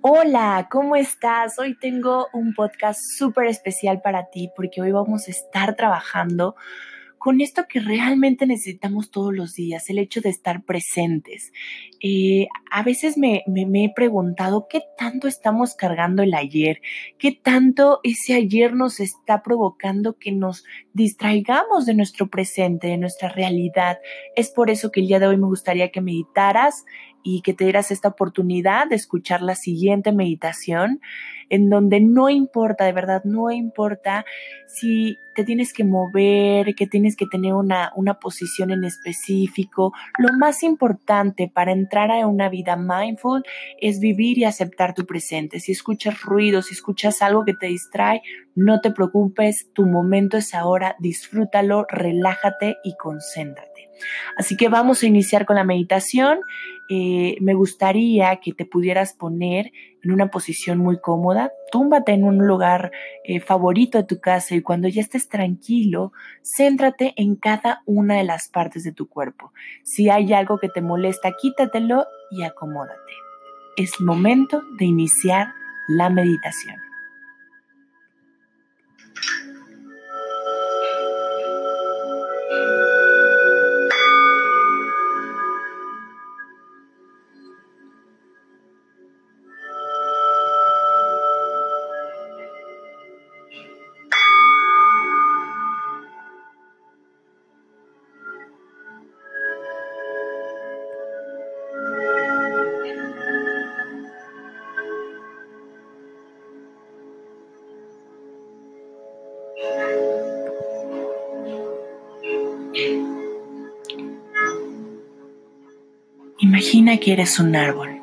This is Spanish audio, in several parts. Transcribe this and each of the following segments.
Hola, ¿cómo estás? Hoy tengo un podcast súper especial para ti porque hoy vamos a estar trabajando con esto que realmente necesitamos todos los días, el hecho de estar presentes. Eh, a veces me, me, he preguntado qué tanto estamos cargando el ayer, qué tanto ese ayer nos está provocando que nos distraigamos de nuestro presente, de nuestra realidad. Es por eso que el día de hoy me gustaría que meditaras y que te dieras esta oportunidad de escuchar la siguiente meditación, en donde no importa, de verdad, no importa si te tienes que mover, que tienes que tener una, una posición en específico. Lo más importante para entrar a una vida mindful es vivir y aceptar tu presente. Si escuchas ruido, si escuchas algo que te distrae, no te preocupes, tu momento es ahora, disfrútalo, relájate y concéntrate. Así que vamos a iniciar con la meditación. Eh, me gustaría que te pudieras poner en una posición muy cómoda. Túmbate en un lugar eh, favorito de tu casa y cuando ya estés tranquilo, céntrate en cada una de las partes de tu cuerpo. Si hay algo que te molesta, quítatelo y acomódate. Es momento de iniciar la meditación. Imagina que eres un árbol.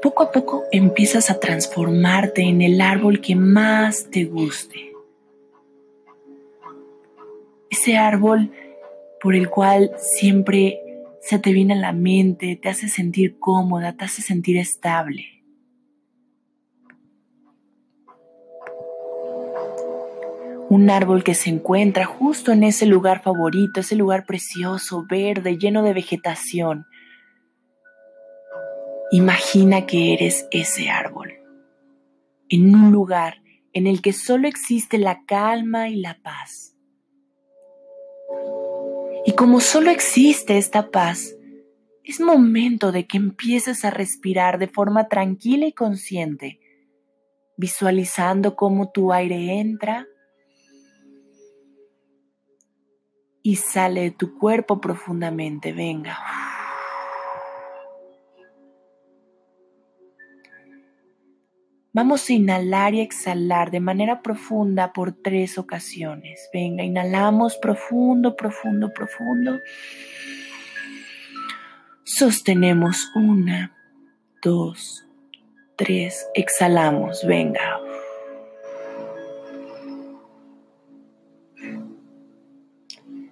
Poco a poco empiezas a transformarte en el árbol que más te guste. Ese árbol por el cual siempre se te viene a la mente, te hace sentir cómoda, te hace sentir estable. Un árbol que se encuentra justo en ese lugar favorito, ese lugar precioso, verde, lleno de vegetación, Imagina que eres ese árbol, en un lugar en el que solo existe la calma y la paz. Y como solo existe esta paz, es momento de que empieces a respirar de forma tranquila y consciente, visualizando cómo tu aire entra y sale de tu cuerpo profundamente. Venga. Vamos a inhalar y exhalar de manera profunda por tres ocasiones. Venga, inhalamos profundo, profundo, profundo. Sostenemos una, dos, tres. Exhalamos, venga.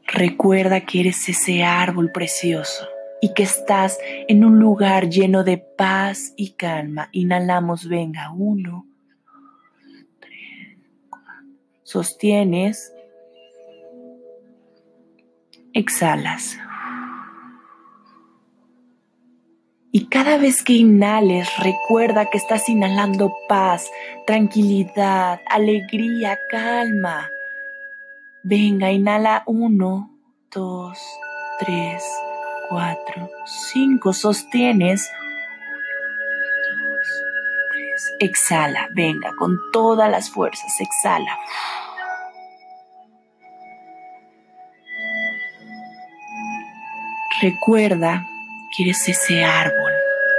Recuerda que eres ese árbol precioso y que estás en un lugar lleno de paz y calma. Inhalamos, venga, uno, tres, Sostienes. Exhalas. Y cada vez que inhales, recuerda que estás inhalando paz, tranquilidad, alegría, calma. Venga, inhala uno, dos, tres, cuatro, cinco, sostienes. dos, tres, exhala, venga, con todas las fuerzas, exhala. Recuerda que eres ese árbol,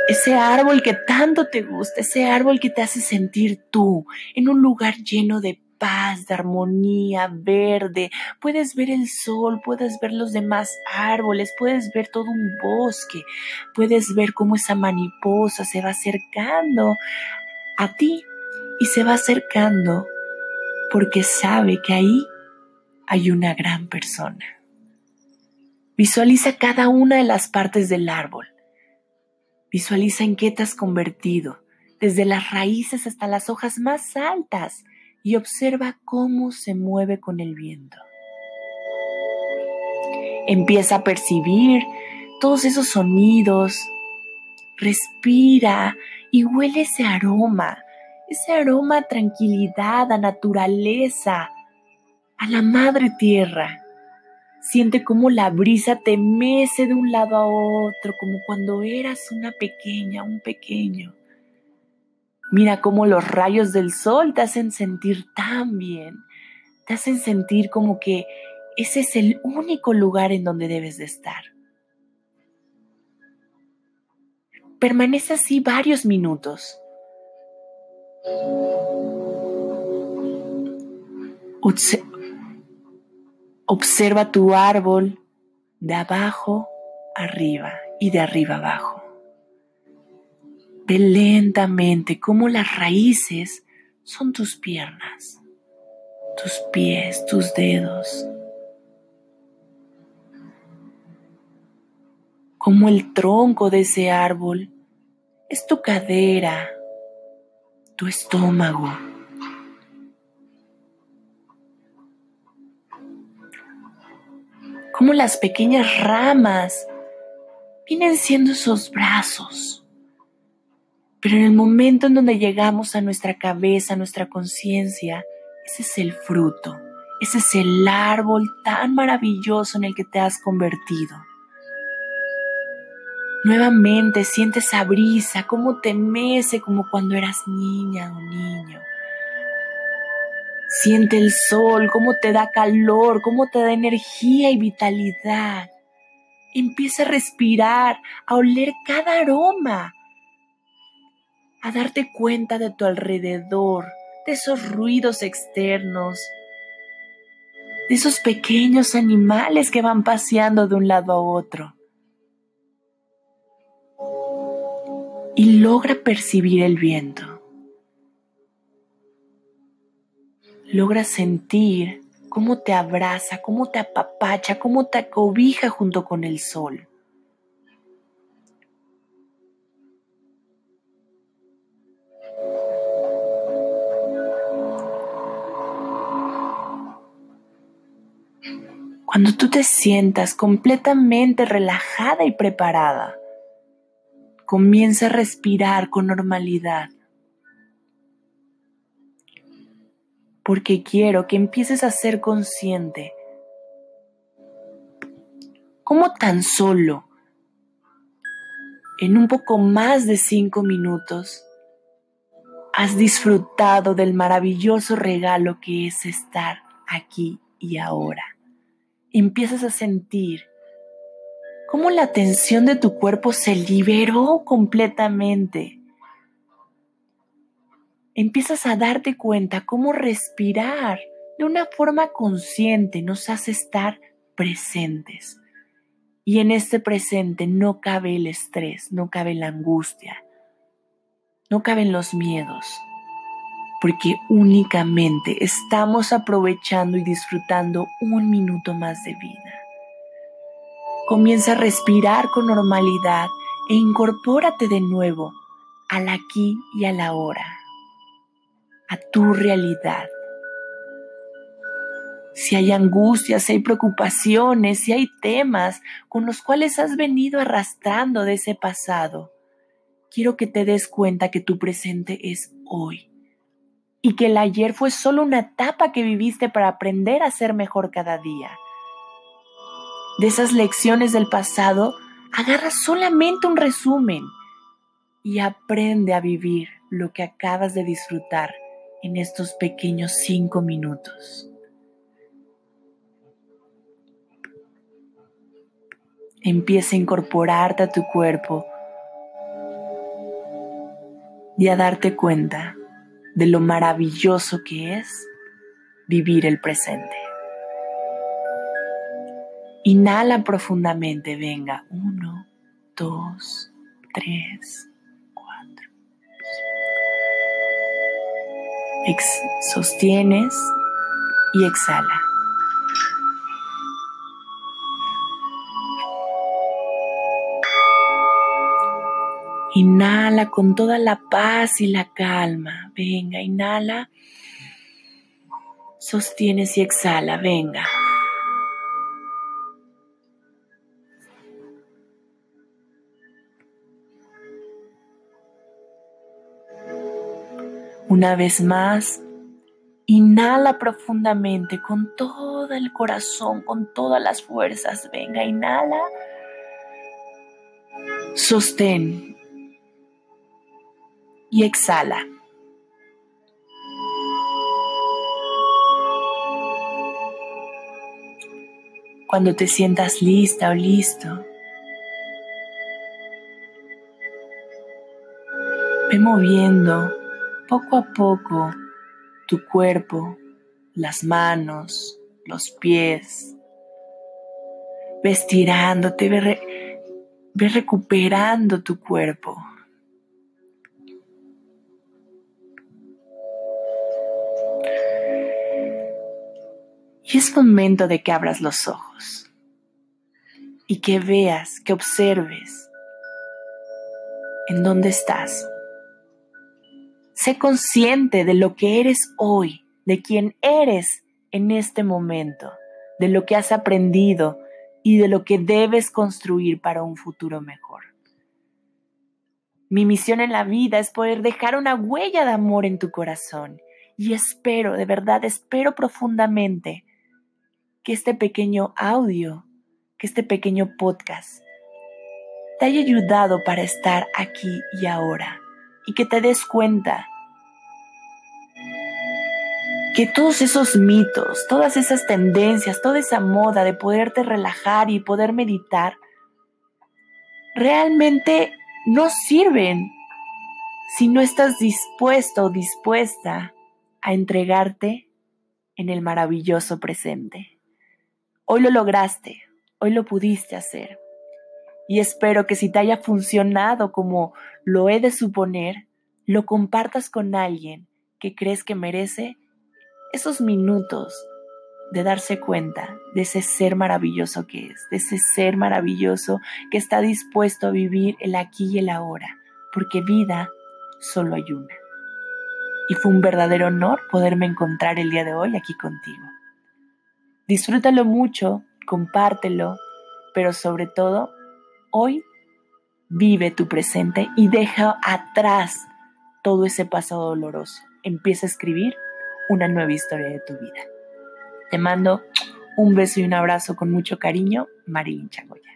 ese árbol que tanto te gusta, ese árbol que te hace sentir tú en un lugar lleno de paz, de armonía, verde. Puedes ver el sol, puedes ver los demás árboles, puedes ver todo un bosque, puedes ver cómo esa mariposa se va acercando a ti y se va acercando porque sabe que ahí hay una gran persona. Visualiza cada una de las partes del árbol. Visualiza en qué te has convertido, desde las raíces hasta las hojas más altas y observa cómo se mueve con el viento. Empieza a percibir todos esos sonidos. Respira y huele ese aroma, ese aroma a tranquilidad, a naturaleza, a la madre tierra. Siente cómo la brisa te mece de un lado a otro, como cuando eras una pequeña, un pequeño. Mira cómo los rayos del sol te hacen sentir tan bien, te hacen sentir como que ese es el único lugar en donde debes de estar. Permanece así varios minutos. Observa tu árbol de abajo arriba y de arriba abajo. Ve lentamente cómo las raíces son tus piernas, tus pies, tus dedos. Como el tronco de ese árbol es tu cadera, tu estómago como las pequeñas ramas vienen siendo esos brazos. Pero en el momento en donde llegamos a nuestra cabeza, a nuestra conciencia, ese es el fruto, ese es el árbol tan maravilloso en el que te has convertido. Nuevamente sientes esa brisa, como te mece como cuando eras niña o niño. Siente el sol, cómo te da calor, cómo te da energía y vitalidad. Empieza a respirar, a oler cada aroma, a darte cuenta de tu alrededor, de esos ruidos externos, de esos pequeños animales que van paseando de un lado a otro. Y logra percibir el viento. logras sentir cómo te abraza, cómo te apapacha, cómo te acobija junto con el sol. Cuando tú te sientas completamente relajada y preparada, comienza a respirar con normalidad. porque quiero que empieces a ser consciente cómo tan solo en un poco más de cinco minutos has disfrutado del maravilloso regalo que es estar aquí y ahora. Empiezas a sentir cómo la tensión de tu cuerpo se liberó completamente empiezas a darte cuenta cómo respirar de una forma consciente nos hace estar presentes. Y en este presente no cabe el estrés, no cabe la angustia, no caben los miedos, porque únicamente estamos aprovechando y disfrutando un minuto más de vida. Comienza a respirar con normalidad e incorpórate de nuevo al aquí y a la hora a tu realidad. Si hay angustias, si hay preocupaciones, si hay temas con los cuales has venido arrastrando de ese pasado, quiero que te des cuenta que tu presente es hoy y que el ayer fue solo una etapa que viviste para aprender a ser mejor cada día. De esas lecciones del pasado, agarra solamente un resumen y aprende a vivir lo que acabas de disfrutar en estos pequeños cinco minutos. Empieza a incorporarte a tu cuerpo y a darte cuenta de lo maravilloso que es vivir el presente. Inhala profundamente, venga, uno, dos, tres, sostienes y exhala. Inhala con toda la paz y la calma. Venga, inhala. Sostienes y exhala. Venga. Una vez más, inhala profundamente con todo el corazón, con todas las fuerzas. Venga, inhala. Sostén. Y exhala. Cuando te sientas lista o listo, ve moviendo poco a poco tu cuerpo, las manos, los pies. Ve estirándote, ve, recuperando tu cuerpo. Y es momento de que abras los ojos y que veas, que observes en dónde estás. Sé consciente de lo que eres hoy, de quién eres en este momento, de lo que has aprendido y de lo que debes construir para un futuro mejor. Mi misión en la vida es poder dejar una huella de amor en tu corazón y espero, de verdad, espero profundamente que este pequeño audio, que este pequeño podcast te haya ayudado para estar aquí y ahora y que te des cuenta que todos esos mitos, todas esas tendencias, toda esa moda de poderte relajar y poder meditar, realmente no sirven si no estás dispuesto o dispuesta a entregarte en el maravilloso presente. Hoy lo lograste, hoy lo pudiste hacer. Y espero que si te haya funcionado como lo he de suponer, lo compartas con alguien que crees que merece esos minutos de darse cuenta de ese ser maravilloso que es, de ese ser maravilloso que está dispuesto a vivir el aquí y el ahora, porque vida solo hay una. Y fue un verdadero honor poderme encontrar el día de hoy aquí contigo. Disfrútalo mucho, compártelo, pero sobre todo, hoy vive tu presente y deja atrás todo ese pasado doloroso. Empieza a escribir una nueva historia de tu vida. Te mando un beso y un abrazo con mucho cariño, Marilyn Chagoya.